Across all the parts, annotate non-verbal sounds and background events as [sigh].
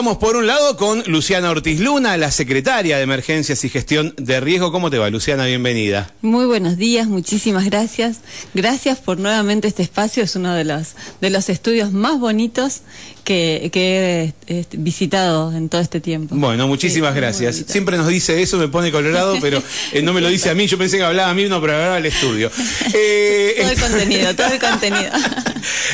estamos por un lado con Luciana Ortiz Luna, la secretaria de Emergencias y Gestión de Riesgo. ¿Cómo te va, Luciana? Bienvenida. Muy buenos días, muchísimas gracias. Gracias por nuevamente este espacio, es uno de los, de los estudios más bonitos que, he este, visitado en todo este tiempo. Bueno, muchísimas gracias. Siempre nos dice eso, me pone colorado, pero eh, no me lo dice a mí. Yo pensé que hablaba a mí, no, pero hablaba al estudio. [laughs] Eh, todo el contenido, todo el [laughs] contenido. [laughs]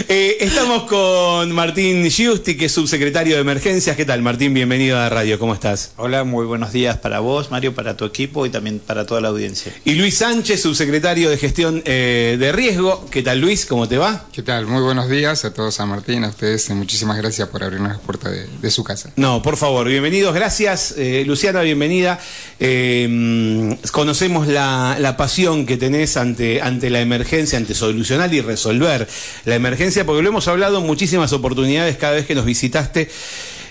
Eh, estamos con Martín Giusti, que es subsecretario de Emergencias. ¿Qué tal, Martín? Bienvenido a la radio. ¿Cómo estás? Hola, muy buenos días para vos, Mario, para tu equipo y también para toda la audiencia. Y Luis Sánchez, subsecretario de Gestión de Riesgo. ¿Qué tal, Luis? ¿Cómo te va? ¿Qué tal? Muy buenos días a todos, a Martín, a ustedes. Muchísimas gracias gracias por abrirnos las puertas de, su casa. No, por favor, bienvenidos, gracias. Eh, Luciana, bienvenida. Eh, conocemos la, pasión que tenés ante, ante la emergencia, ante solucionar y resolver la emergencia, porque lo hemos hablado en muchísimas oportunidades cada vez que nos visitaste.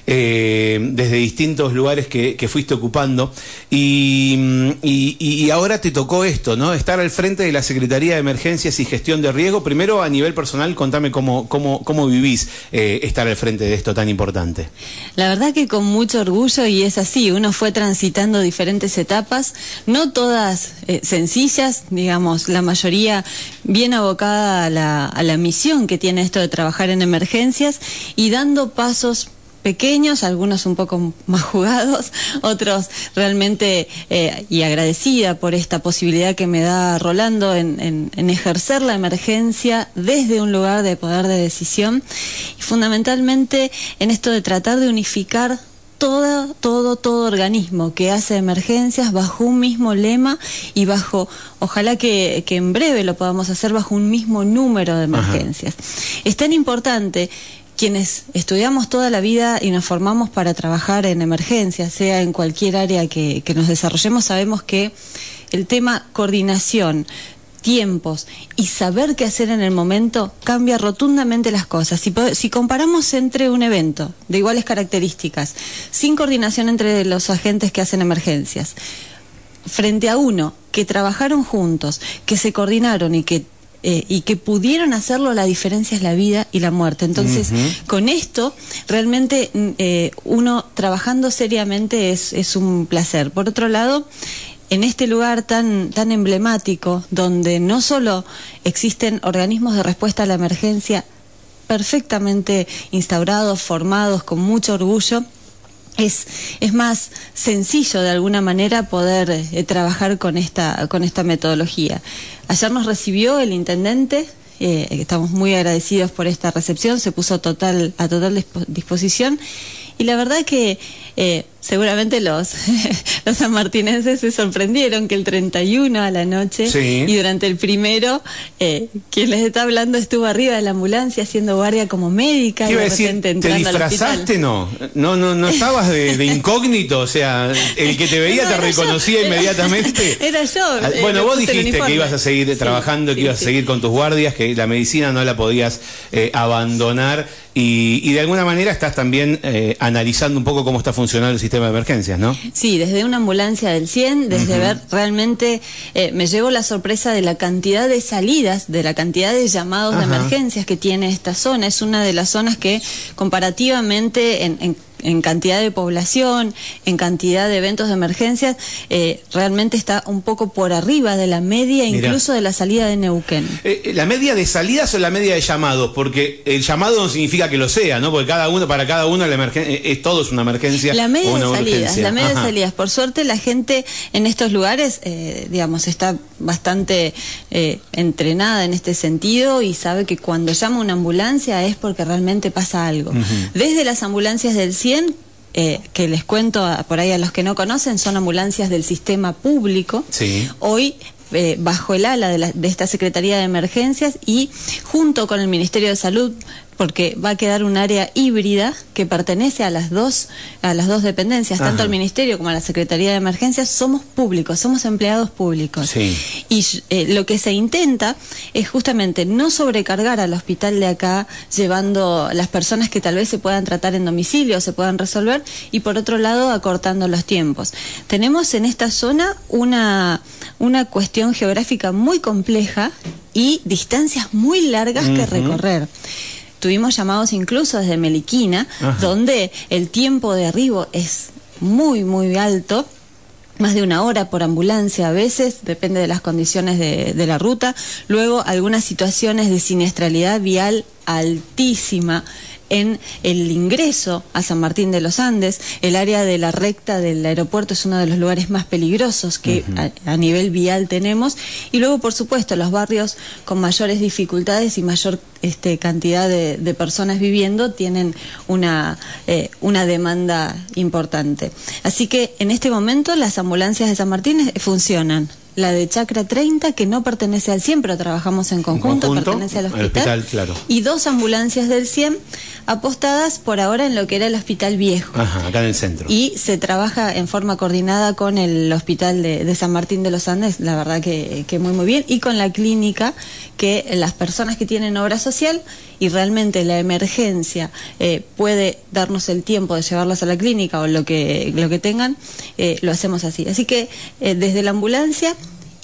Eh, desde distintos lugares que, fuiste ocupando. Y, ahora te tocó esto, ¿no? Estar al frente de la Secretaría de Emergencias y Gestión de Riesgo. Primero, a nivel personal, contame cómo, cómo, cómo vivís eh, estar al frente de esto tan importante. La verdad que con mucho orgullo, y es así, uno fue transitando diferentes etapas, no todas eh, sencillas, digamos, la mayoría bien abocada a la, a la misión que tiene esto de trabajar en emergencias y dando pasos pequeños, algunos un poco más jugados, [laughs] otros realmente eh, y agradecida por esta posibilidad que me da Rolando en, ejercer la emergencia desde un lugar de poder de decisión y fundamentalmente en esto de tratar de unificar todo, todo, todo organismo que hace emergencias bajo un mismo lema y bajo, ojalá que, en breve lo podamos hacer bajo un mismo número de emergencias. Es tan importante quienes estudiamos toda la vida y nos formamos para trabajar en emergencias, sea en cualquier área que, nos desarrollemos, sabemos que el tema coordinación, tiempos y saber qué hacer en el momento cambia rotundamente las cosas. Si, si, comparamos entre un evento de iguales características, sin coordinación entre los agentes que hacen emergencias, frente a uno que trabajaron juntos, que se coordinaron y que eh, y que pudieron hacerlo, la diferencia es la vida y la muerte. Entonces, con esto, realmente eh, uno trabajando seriamente es, es un placer. Por otro lado, en este lugar tan, tan emblemático, donde no solo existen organismos de respuesta a la emergencia perfectamente instaurados, formados, con mucho orgullo, es, es más sencillo de alguna manera poder eh, trabajar con esta, con esta metodología. Ayer nos recibió el intendente, eh, estamos muy agradecidos por esta recepción, se puso total, a total disposición y la verdad que eh, seguramente los, [laughs] los sanmartinenses se sorprendieron que el 31 a la noche y durante el primero, eh, quien les está hablando estuvo arriba de la ambulancia haciendo guardia como médica. y de repente ¿Te disfrazaste? No, no, no, no estabas de, incógnito, o sea, el que te veía [laughs] te reconocía inmediatamente. [laughs] Era yo. Ah, eh, bueno, vos dijiste que ibas a seguir trabajando, que ibas a seguir con tus guardias, que la medicina no la podías eh, abandonar y, y, de alguna manera estás también analizando un poco cómo está funcionando el sistema de emergencias, ¿no? Sí, desde una ambulancia del 100, desde ver realmente, eh, me llevo la sorpresa de la cantidad de salidas, de la cantidad de llamados de emergencias que tiene esta zona. Es una de las zonas que comparativamente en en cantidad de población, en cantidad de eventos de emergencias, eh, realmente está un poco por arriba de la media, incluso de la salida de Neuquén. Eh, eh, ¿La media de salidas o la media de llamados? Porque el llamado no significa que lo sea, ¿no? Porque cada uno, para cada uno la emergencia, es todo es una emergencia. La media de salidas, la media de salidas. Por suerte la gente en estos lugares, digamos, está bastante entrenada en este sentido y sabe que cuando llama una ambulancia es porque realmente pasa algo. Desde las ambulancias del CIE eh, que les cuento por ahí a los que no conocen, son ambulancias del sistema público. Hoy eh, bajo el ala de, de, esta Secretaría de Emergencias y junto con el Ministerio de Salud porque va a quedar un área híbrida que pertenece a las dos a las dos dependencias, tanto al ministerio como a la Secretaría de Emergencias, somos públicos, somos empleados públicos. Y eh, lo que se intenta es justamente no sobrecargar al hospital de acá llevando las personas que tal vez se puedan tratar en domicilio, se puedan resolver y por otro lado acortando los tiempos. Tenemos en esta zona una una cuestión geográfica muy compleja y distancias muy largas que recorrer. Tuvimos llamados incluso desde Meliquina, donde el tiempo de arribo es muy, muy alto más de una hora por ambulancia a veces, depende de las condiciones de, de, la ruta. Luego, algunas situaciones de siniestralidad vial altísima en el ingreso a San Martín de los Andes. El área de la recta del aeropuerto es uno de los lugares más peligrosos que a, nivel vial tenemos. Y luego, por supuesto, los barrios con mayores dificultades y mayor este, cantidad de, de personas viviendo tienen una, eh, una demanda importante. Así que en este momento las ambulancias de San Martín funcionan la de Chacra 30, que no pertenece al 100, pero trabajamos en conjunto, pertenece al hospital. claro. Y dos ambulancias del 100 apostadas por ahora en lo que era el hospital viejo. Ajá, acá en el centro. Y se trabaja en forma coordinada con el hospital de, San Martín de los Andes, la verdad que, que, muy muy bien, y con la clínica, que las personas que tienen obra social y realmente la emergencia eh, puede darnos el tiempo de llevarlas a la clínica o lo que, lo que tengan, eh, lo hacemos así. Así que eh, desde la ambulancia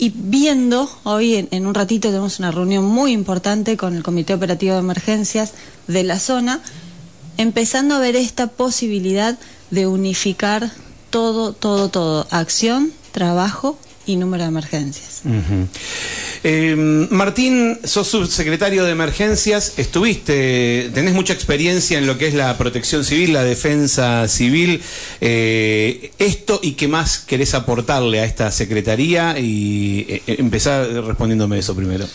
y viendo, hoy en, un ratito tenemos una reunión muy importante con el Comité Operativo de Emergencias de la zona, empezando a ver esta posibilidad de unificar todo, todo, todo, acción, trabajo y número de emergencias. Eh, Martín, sos subsecretario de emergencias, estuviste, tenés mucha experiencia en lo que es la protección civil, la defensa civil. Eh, esto y qué más querés aportarle a esta secretaría y eh, empezar respondiéndome eso primero.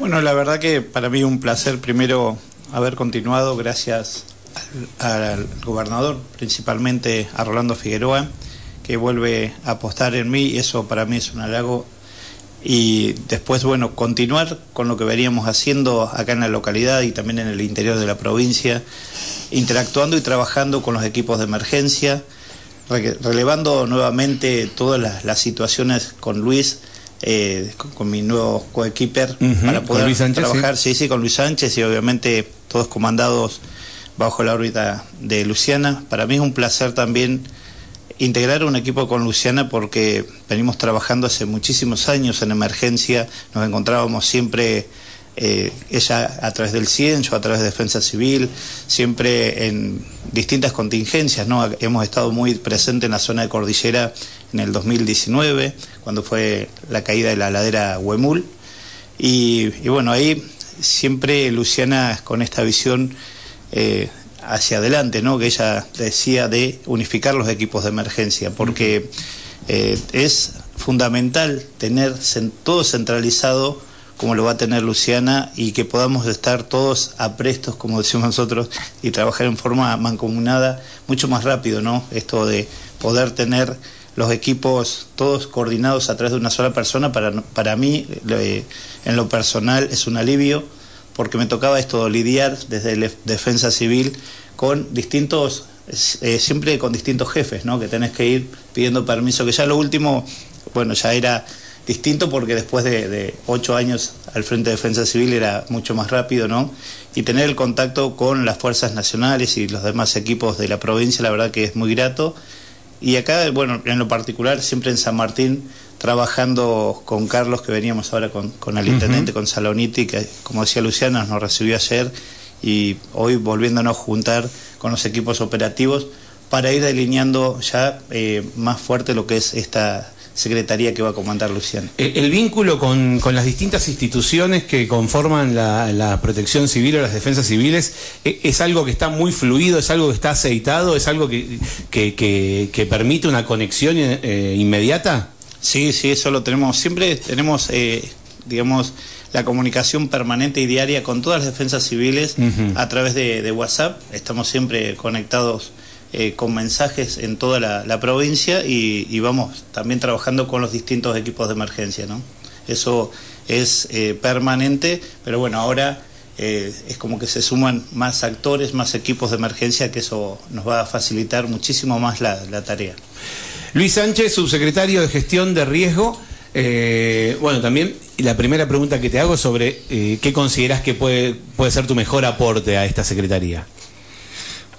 Bueno, la verdad que para mí un placer primero haber continuado gracias al, al gobernador, principalmente a Rolando Figueroa que vuelve a apostar en mí y eso para mí es un halago. Y después, bueno, continuar con lo que veníamos haciendo acá en la localidad y también en el interior de la provincia, interactuando y trabajando con los equipos de emergencia, relevando nuevamente todas las, situaciones con Luis, eh, con, mi nuevo coequiper, para poder trabajar, sí, sí, con Luis Sánchez y obviamente todos comandados bajo la órbita de Luciana. Para mí es un placer también integrar un equipo con Luciana porque venimos trabajando hace muchísimos años en emergencia, nos encontrábamos siempre, eh, ella a través del CIEN, yo a través de Defensa Civil, siempre en distintas contingencias, ¿no? Hemos estado muy presentes en la zona de Cordillera en el 2019, cuando fue la caída de la ladera Huemul, y, bueno, ahí siempre Luciana con esta visión eh, hacia adelante, ¿no? que ella decía de unificar los equipos de emergencia, porque eh, es fundamental tener todo centralizado como lo va a tener Luciana y que podamos estar todos aprestos, como decimos nosotros, y trabajar en forma mancomunada mucho más rápido, ¿no? Esto de poder tener los equipos todos coordinados a través de una sola persona, para, para mí, en lo personal, es un alivio porque me tocaba esto, lidiar desde defensa civil con distintos, eh, siempre con distintos jefes, ¿no? Que tenés que ir pidiendo permiso, que ya lo último, bueno, ya era distinto porque después de, ocho años al frente de defensa civil era mucho más rápido, ¿no? Y tener el contacto con las fuerzas nacionales y los demás equipos de la provincia, la verdad que es muy grato. Y acá, bueno, en lo particular, siempre en San Martín, trabajando con Carlos, que veníamos ahora con, con el intendente, con Saloniti, que como decía Luciana, nos recibió ayer y hoy volviéndonos a juntar con los equipos operativos para ir delineando ya eh, más fuerte lo que es esta secretaría que va a comandar Luciana. El, vínculo con, con, las distintas instituciones que conforman la, la, protección civil o las defensas civiles e, es, algo que está muy fluido, es algo que está aceitado, es algo que, que, que, que permite una conexión eh, inmediata. Sí, sí, eso lo tenemos. Siempre tenemos, eh, digamos, la comunicación permanente y diaria con todas las defensas civiles a través de, WhatsApp. Estamos siempre conectados eh, con mensajes en toda la, provincia y, vamos también trabajando con los distintos equipos de emergencia, ¿no? Eso es eh, permanente, pero bueno, ahora es como que se suman más actores, más equipos de emergencia, que eso nos va a facilitar muchísimo más la tarea. Luis Sánchez, subsecretario de Gestión de Riesgo. Eh, bueno, también la primera pregunta que te hago es sobre eh, qué consideras que puede, puede ser tu mejor aporte a esta secretaría.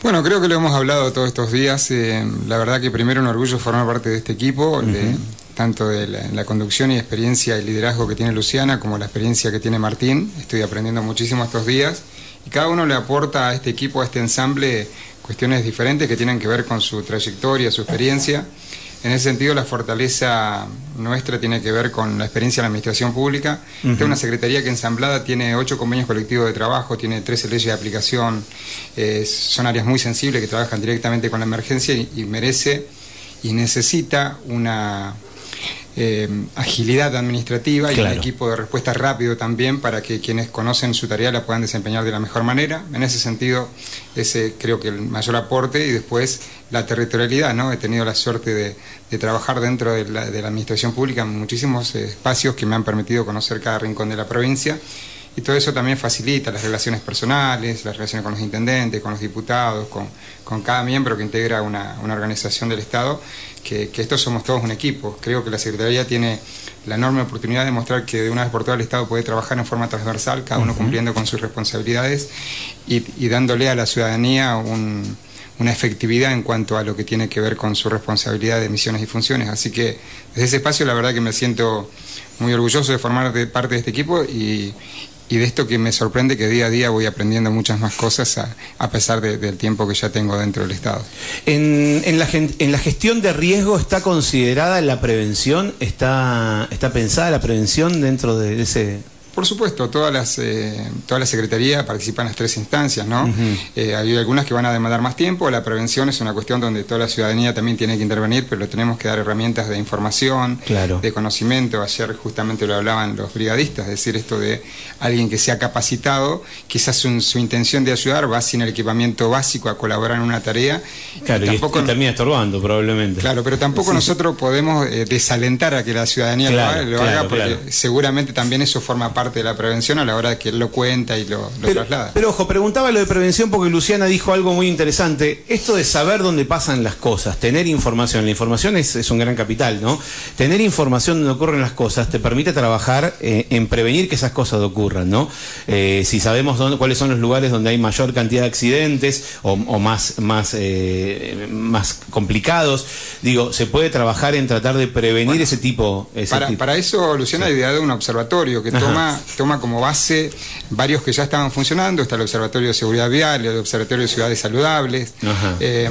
Bueno, creo que lo hemos hablado todos estos días. Eh, la verdad que primero un orgullo formar parte de este equipo, tanto de la, conducción y experiencia y liderazgo que tiene Luciana como la experiencia que tiene Martín. Estoy aprendiendo muchísimo estos días y cada uno le aporta a este equipo, a este ensamble, cuestiones diferentes que tienen que ver con su trayectoria, su experiencia. En ese sentido, la fortaleza nuestra tiene que ver con la experiencia en la administración pública. es una secretaría que ensamblada tiene ocho convenios colectivos de trabajo, tiene 13 leyes de aplicación, eh, son áreas muy sensibles que trabajan directamente con la emergencia y merece y necesita una eh, agilidad administrativa y un equipo de respuesta rápido también para que quienes conocen su tarea la puedan desempeñar de la mejor manera. En ese sentido, ese creo que el mayor aporte y después la territorialidad, ¿no? He tenido la suerte de, trabajar dentro de la, de la administración pública en muchísimos espacios que me han permitido conocer cada rincón de la provincia y todo eso también facilita las relaciones personales, las relaciones con los intendentes, con los diputados, con, con cada miembro que integra una, una organización del Estado, que, que, estos somos todos un equipo. Creo que la Secretaría tiene la enorme oportunidad de mostrar que de una vez por todas el Estado puede trabajar en forma transversal, cada uno cumpliendo con sus responsabilidades y, y dándole a la ciudadanía un, una efectividad en cuanto a lo que tiene que ver con su responsabilidad de misiones y funciones. Así que desde ese espacio la verdad que me siento muy orgulloso de formar parte de este equipo y, y de esto que me sorprende que día a día voy aprendiendo muchas más cosas a, pesar del tiempo que ya tengo dentro del Estado. En, en, la, en la gestión de riesgo está considerada la prevención, está, está pensada la prevención dentro de ese por supuesto, todas las, eh, toda la Secretaría participa en las tres instancias, ¿no? Eh, hay algunas que van a demandar más tiempo, la prevención es una cuestión donde toda la ciudadanía también tiene que intervenir, pero tenemos que dar herramientas de información, de conocimiento. Ayer justamente lo hablaban los brigadistas, es decir, esto de alguien que se ha capacitado, quizás su, su intención de ayudar va sin el equipamiento básico a colaborar en una tarea. Claro, y, tampoco, termina estorbando probablemente. Claro, pero tampoco nosotros podemos eh, desalentar a que la ciudadanía lo, haga, porque seguramente también eso forma parte de la prevención a la hora de que él lo cuenta y lo, traslada. Pero ojo, preguntaba lo de prevención porque Luciana dijo algo muy interesante. Esto de saber dónde pasan las cosas, tener información. La información es, un gran capital, ¿no? Tener información donde ocurren las cosas te permite trabajar eh, en prevenir que esas cosas ocurran, ¿no? Eh, si sabemos dónde, cuáles son los lugares donde hay mayor cantidad de accidentes o, más, más, eh, más complicados, digo, se puede trabajar en tratar de prevenir ese tipo. para, para eso, Luciana ha ideado un observatorio que toma toma como base varios que ya estaban funcionando, está el Observatorio de Seguridad Vial, el Observatorio de Ciudades Saludables. Eh,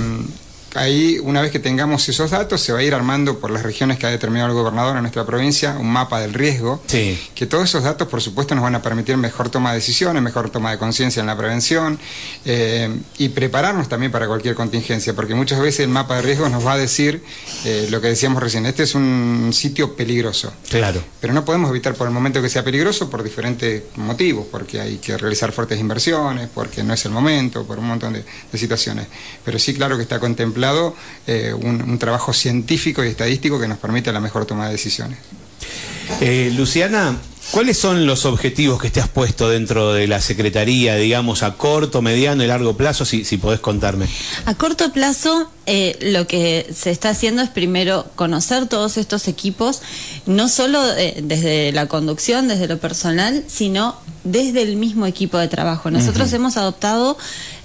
ahí, una vez que tengamos esos datos, se va a ir armando por las regiones que ha determinado el gobernador en nuestra provincia un mapa del riesgo. Que todos esos datos, por supuesto, nos van a permitir mejor toma de decisiones, mejor toma de conciencia en la prevención eh, y prepararnos también para cualquier contingencia, porque muchas veces el mapa de riesgo nos va a decir eh, lo que decíamos recién: este es un sitio peligroso. Claro. Pero no podemos evitar por el momento que sea peligroso por diferentes motivos, porque hay que realizar fuertes inversiones, porque no es el momento, por un montón de, de situaciones. Pero sí, claro que está contemplado eh, un, trabajo científico y estadístico que nos permite la mejor toma de decisiones. Eh, Luciana, ¿cuáles son los objetivos que te has puesto dentro de la Secretaría, digamos, a corto, mediano y largo plazo, si, si podés contarme? A corto plazo, eh, lo que se está haciendo es primero conocer todos estos equipos, no solo desde la conducción, desde lo personal, sino desde el mismo equipo de trabajo. Nosotros hemos adoptado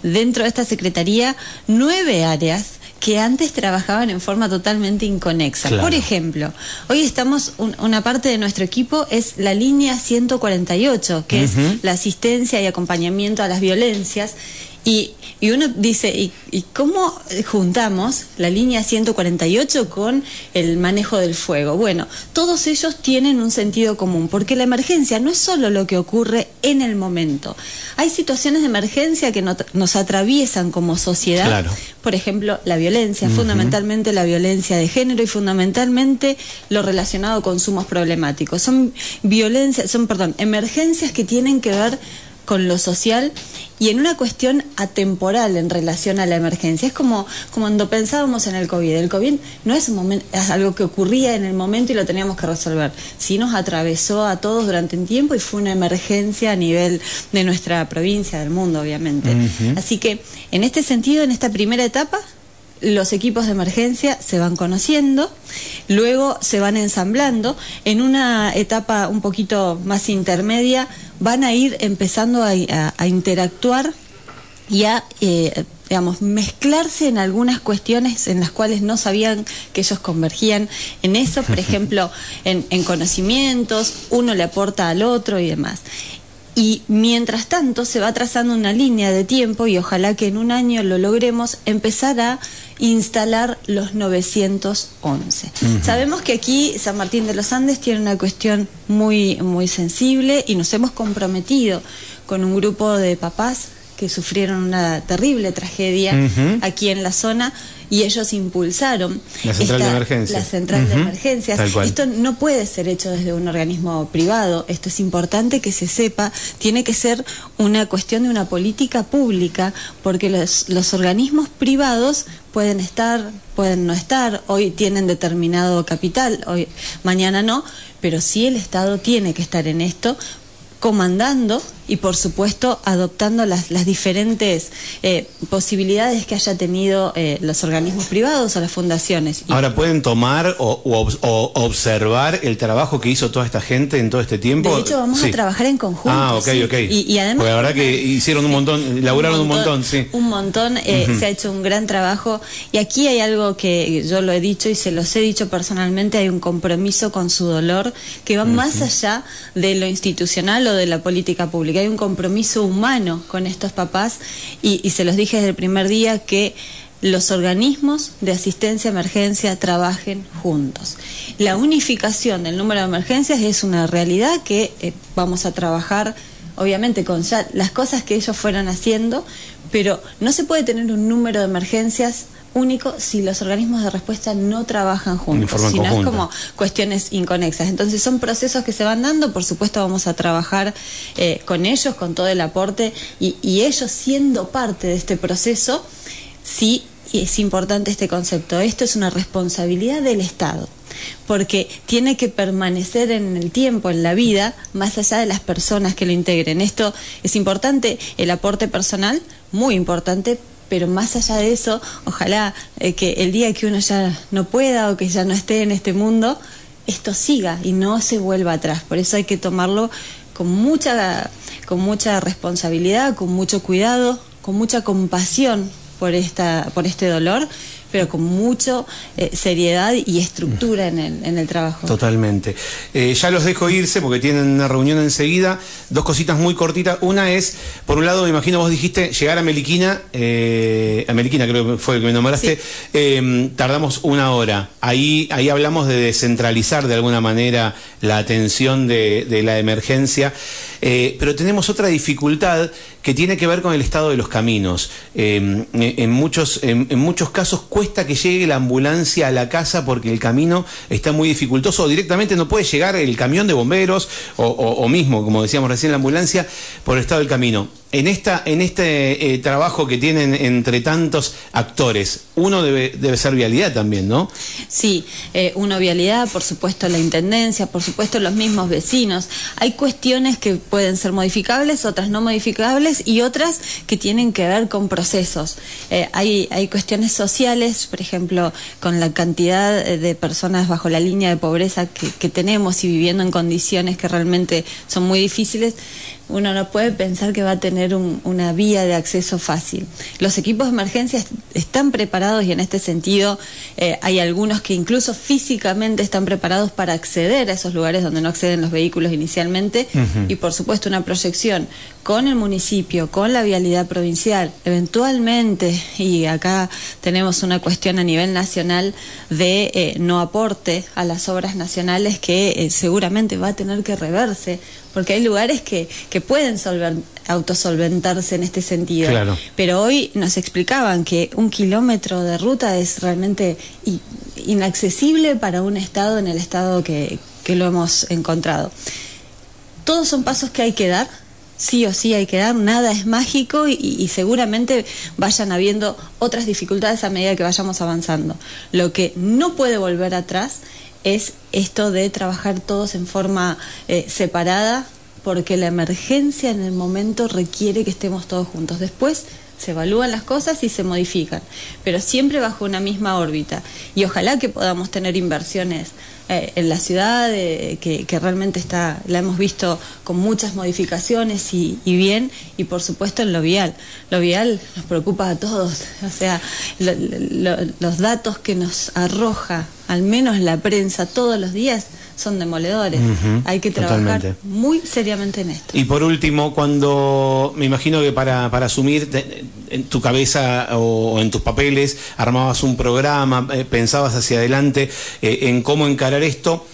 dentro de esta Secretaría nueve áreas que antes trabajaban en forma totalmente inconexa. Por ejemplo, hoy estamos, una parte de nuestro equipo es la línea 148, que es la asistencia y acompañamiento a las violencias, y, y uno dice, ¿y, ¿y, cómo juntamos la línea 148 con el manejo del fuego? Bueno, todos ellos tienen un sentido común, porque la emergencia no es solo lo que ocurre en el momento. Hay situaciones de emergencia que nos atraviesan como sociedad. Claro. Por ejemplo, la violencia, fundamentalmente la violencia de género y fundamentalmente lo relacionado a consumos problemáticos. Son violencias, son, perdón, emergencias que tienen que ver con lo social y en una cuestión atemporal en relación a la emergencia. Es como, como cuando pensábamos en el COVID. El COVID no es, un momento, es algo que ocurría en el momento y lo teníamos que resolver. Sí nos atravesó a todos durante un tiempo y fue una emergencia a nivel de nuestra provincia, del mundo, obviamente. Así que, en este sentido, en esta primera etapa, los equipos de emergencia se van conociendo, luego se van ensamblando. En una etapa un poquito más intermedia van a ir empezando a, interactuar y a, eh, digamos, mezclarse en algunas cuestiones en las cuales no sabían que ellos convergían en eso, por [laughs] ejemplo, en, en conocimientos, uno le aporta al otro y demás. Y mientras tanto se va trazando una línea de tiempo y ojalá que en un año lo logremos empezar a instalar los 911. Sabemos que aquí San Martín de los Andes tiene una cuestión muy, muy sensible y nos hemos comprometido con un grupo de papás que sufrieron una terrible tragedia aquí en la zona y ellos impulsaron la central de emergencia. La central de emergencias. Esto no puede ser hecho desde un organismo privado, esto es importante que se sepa, tiene que ser una cuestión de una política pública, porque los, los organismos privados pueden estar, pueden no estar, hoy tienen determinado capital, hoy mañana no, pero sí el Estado tiene que estar en esto comandando y por supuesto adoptando las, las diferentes eh, posibilidades que haya tenido eh, los organismos privados o las fundaciones. Ahora, ¿pueden tomar o, observar el trabajo que hizo toda esta gente en todo este tiempo? De hecho, vamos a trabajar en conjunto. Ah, ok, ok. Y, además... Porque la verdad que [laughs] hicieron un montón, laburaron un montón, sí. Un montón, eh, se ha hecho un gran trabajo. Y aquí hay algo que yo lo he dicho y se los he dicho personalmente, hay un compromiso con su dolor que va más allá de lo institucional o de la política pública hay un compromiso humano con estos papás y, se los dije desde el primer día que los organismos de asistencia a emergencia trabajen juntos. La unificación del número de emergencias es una realidad que eh, vamos a trabajar, obviamente, con ya las cosas que ellos fueron haciendo, pero no se puede tener un número de emergencias único si los organismos de respuesta no trabajan juntos, si no es como cuestiones inconexas. Entonces son procesos que se van dando, por supuesto vamos a trabajar eh, con ellos, con todo el aporte y, ellos siendo parte de este proceso, sí es importante este concepto, esto es una responsabilidad del Estado porque tiene que permanecer en el tiempo, en la vida, más allá de las personas que lo integren. Esto es importante, el aporte personal, muy importante, pero más allá de eso, ojalá eh, que el día que uno ya no pueda o que ya no esté en este mundo, esto siga y no se vuelva atrás. Por eso hay que tomarlo con mucha, con mucha responsabilidad, con mucho cuidado, con mucha compasión por, esta, por este dolor pero con mucha eh, seriedad y estructura en el, en el trabajo. Totalmente. Eh, ya los dejo irse porque tienen una reunión enseguida. Dos cositas muy cortitas. Una es, por un lado, me imagino vos dijiste llegar a Meliquina, eh, a Meliquina creo que fue el que me nombraste, em, tardamos una hora. Ahí, ahí hablamos de descentralizar de alguna manera la atención de, de la emergencia. Eh, pero tenemos otra dificultad que tiene que ver con el estado de los caminos. Em, en, muchos, en, muchos casos cuesta que llegue la ambulancia a la casa porque el camino está muy dificultoso. O directamente no puede llegar el camión de bomberos o mismo, como decíamos recién, la ambulancia por el estado del camino en, esta, en este eh, trabajo que tienen entre tantos actores, uno debe, debe ser vialidad también, ¿no? Sí, eh, uno vialidad, por supuesto la intendencia, por supuesto los mismos vecinos. Hay cuestiones que pueden ser modificables, otras no modificables y otras que tienen que ver con procesos. Eh, hay, hay cuestiones sociales, por ejemplo, con la cantidad de personas bajo la línea de pobreza que, que tenemos y viviendo en condiciones que realmente son muy difíciles uno no puede pensar que va a tener una vía de acceso fácil. Los equipos de emergencia están preparados y en este sentido eh, hay algunos que incluso físicamente están preparados para acceder a esos lugares donde no acceden los vehículos inicialmente y por supuesto una proyección con el municipio, con la vialidad provincial, eventualmente, y acá tenemos una cuestión a nivel nacional de eh, no aporte a las obras nacionales que eh, seguramente va a tener que reverse porque hay lugares que, que pueden autosolventarse en este sentido. Pero hoy nos explicaban que un kilómetro de ruta es realmente inaccesible para un estado en el estado que, que lo hemos encontrado. Todos son pasos que hay que dar, sí o sí hay que dar, nada es mágico y, y, seguramente vayan habiendo otras dificultades a medida que vayamos avanzando. Lo que no puede volver atrás es esto de trabajar todos en forma eh, separada, porque la emergencia en el momento requiere que estemos todos juntos. Después se evalúan las cosas y se modifican, pero siempre bajo una misma órbita. Y ojalá que podamos tener inversiones eh, en la ciudad, eh, que, realmente está, la hemos visto con muchas modificaciones y, bien, y por supuesto en lo vial. Lo vial nos preocupa a todos, [laughs] o sea, los datos que nos arroja al menos la prensa todos los días, son demoledores. Hay que trabajar totalmente. muy seriamente en esto. Y por último, cuando me imagino que para, para asumir te- en tu cabeza o, en tus papeles armabas un programa, eh, pensabas hacia adelante eh, en cómo encarar esto.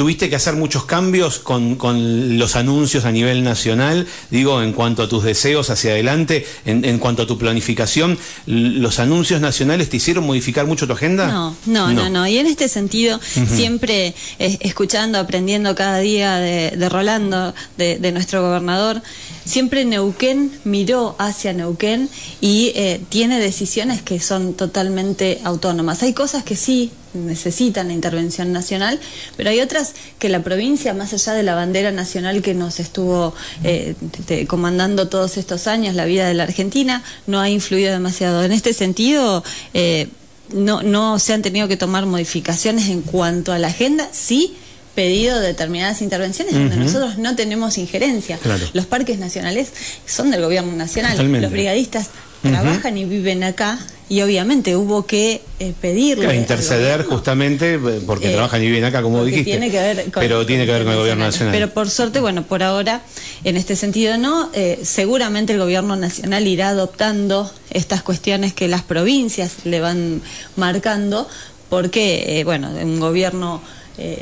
¿Tuviste que hacer muchos cambios con, con los anuncios a nivel nacional? Digo, en cuanto a tus deseos hacia adelante, en, en cuanto a tu planificación, ¿los anuncios nacionales te hicieron modificar mucho tu agenda? No, no, no, no. Y en este sentido, siempre eh, escuchando, aprendiendo cada día de, de Rolando, de, de nuestro gobernador, siempre Neuquén miró hacia Neuquén y eh, tiene decisiones que son totalmente autónomas. Hay cosas que sí necesitan la intervención nacional, pero hay otras que la provincia, más allá de la bandera nacional que nos estuvo eh, te- comandando todos estos años, la vida de la Argentina, no ha influido demasiado. En este sentido, eh, no, no se han tenido que tomar modificaciones en cuanto a la agenda, sí pedido determinadas intervenciones donde nosotros no tenemos injerencia. Claro. Los parques nacionales son del gobierno nacional. Totalmente. Los brigadistas Trabajan y viven acá y obviamente hubo que eh, pedirle Claro, interceder justamente eh, porque eh, trabajan y viven acá, como dijiste. Tiene que ver con, pero tiene que ver con el gobierno nacional. Pero por suerte, bueno, por ahora, en este sentido no. eh, seguramente el gobierno nacional irá adoptando estas cuestiones que las provincias le van marcando, porque, eh, bueno, un gobierno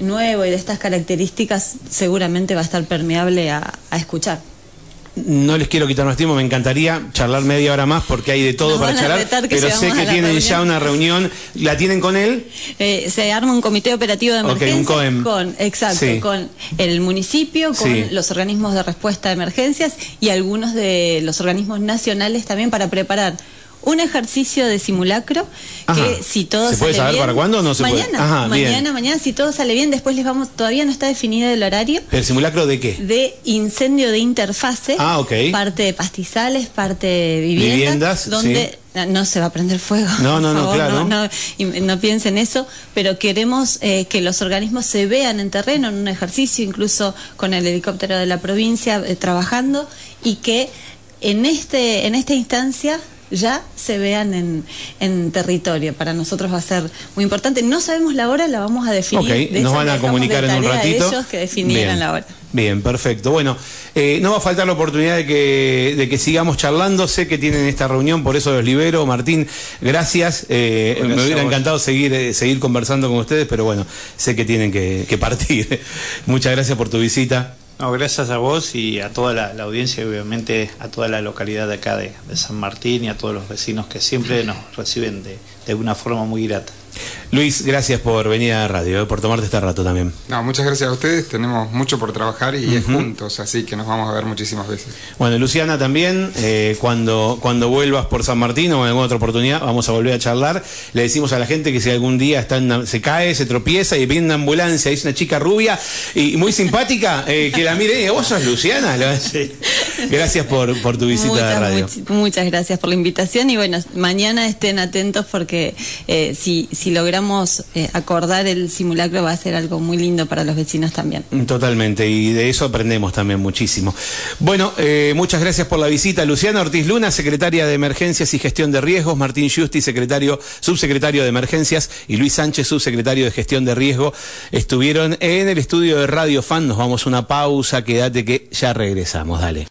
nuevo y de estas características seguramente va a estar permeable a, a escuchar. No les quiero quitar más tiempo, me encantaría charlar media hora más porque hay de todo Nos para charlar, pero sé que tienen reunión. ya una reunión. ¿La tienen con él? Eh, se arma un comité operativo de un emergencia COEM. con, exacto, Sí. con el municipio, con Sí. los organismos de respuesta a emergencias y algunos de los organismos nacionales también para preparar un ejercicio de simulacro Ajá. que si todo ¿Se puede sale saber bien, para cuándo o no se puede? mañana, Ajá, bien. mañana, mañana, si todo sale bien, después les vamos, todavía no está definido el horario ¿El simulacro de qué? de incendio de interfase, Ah, ok. parte de pastizales, parte de viviendas, Viviendas, donde no se va a prender fuego. No, por no, no, favor, claro. No, no, no piensen eso, pero queremos eh, que los organismos se vean en terreno, en un ejercicio, incluso con el helicóptero de la provincia eh, trabajando, y que en este, en esta instancia ya se vean en, en territorio. Para nosotros va a ser muy importante. No sabemos la hora, la vamos a definir. Ok, De nos van a comunicar en un ratito. ellos que definieran Bien. la hora. Bien, perfecto. Bueno, eh, no va a faltar la oportunidad de que, de que sigamos charlando. Sé que tienen esta reunión, por eso los libero. Martín, gracias. Eh, me hubiera encantado seguir, eh, seguir conversando con ustedes, pero bueno, sé que tienen que, que partir. [laughs] Muchas gracias por tu visita. No, gracias a vos y a toda la, audiencia y obviamente a toda la localidad de acá de, de San Martín y a todos los vecinos que siempre nos reciben de, de una forma muy grata. Luis, gracias por venir a la radio, eh, por tomarte este rato también. No, muchas gracias a ustedes. Tenemos mucho por trabajar y es juntos, así que nos vamos a ver muchísimas veces. Bueno, Luciana también, eh, cuando, cuando vuelvas por San Martín o en alguna otra oportunidad, vamos a volver a charlar. Le decimos a la gente que si algún día está en una- se cae, se tropieza y viene una ambulancia, es una chica rubia y muy simpática, eh, que la mire, vos sos Luciana. Gracias por, por tu visita muchas, a la radio. much- muchas gracias por la invitación y bueno, mañana estén atentos porque eh, si, si logramos eh, acordar el simulacro va a ser algo muy lindo para los vecinos también. Totalmente, y de eso aprendemos también muchísimo. Bueno, eh, muchas gracias por la visita. Luciana Ortiz Luna, secretaria de Emergencias y Gestión de Riesgos, Martín Justi, secretario, subsecretario de Emergencias, y Luis Sánchez, subsecretario de Gestión de Riesgo, estuvieron en el estudio de Radio Fan. Nos vamos a una pausa, quédate que ya regresamos, dale.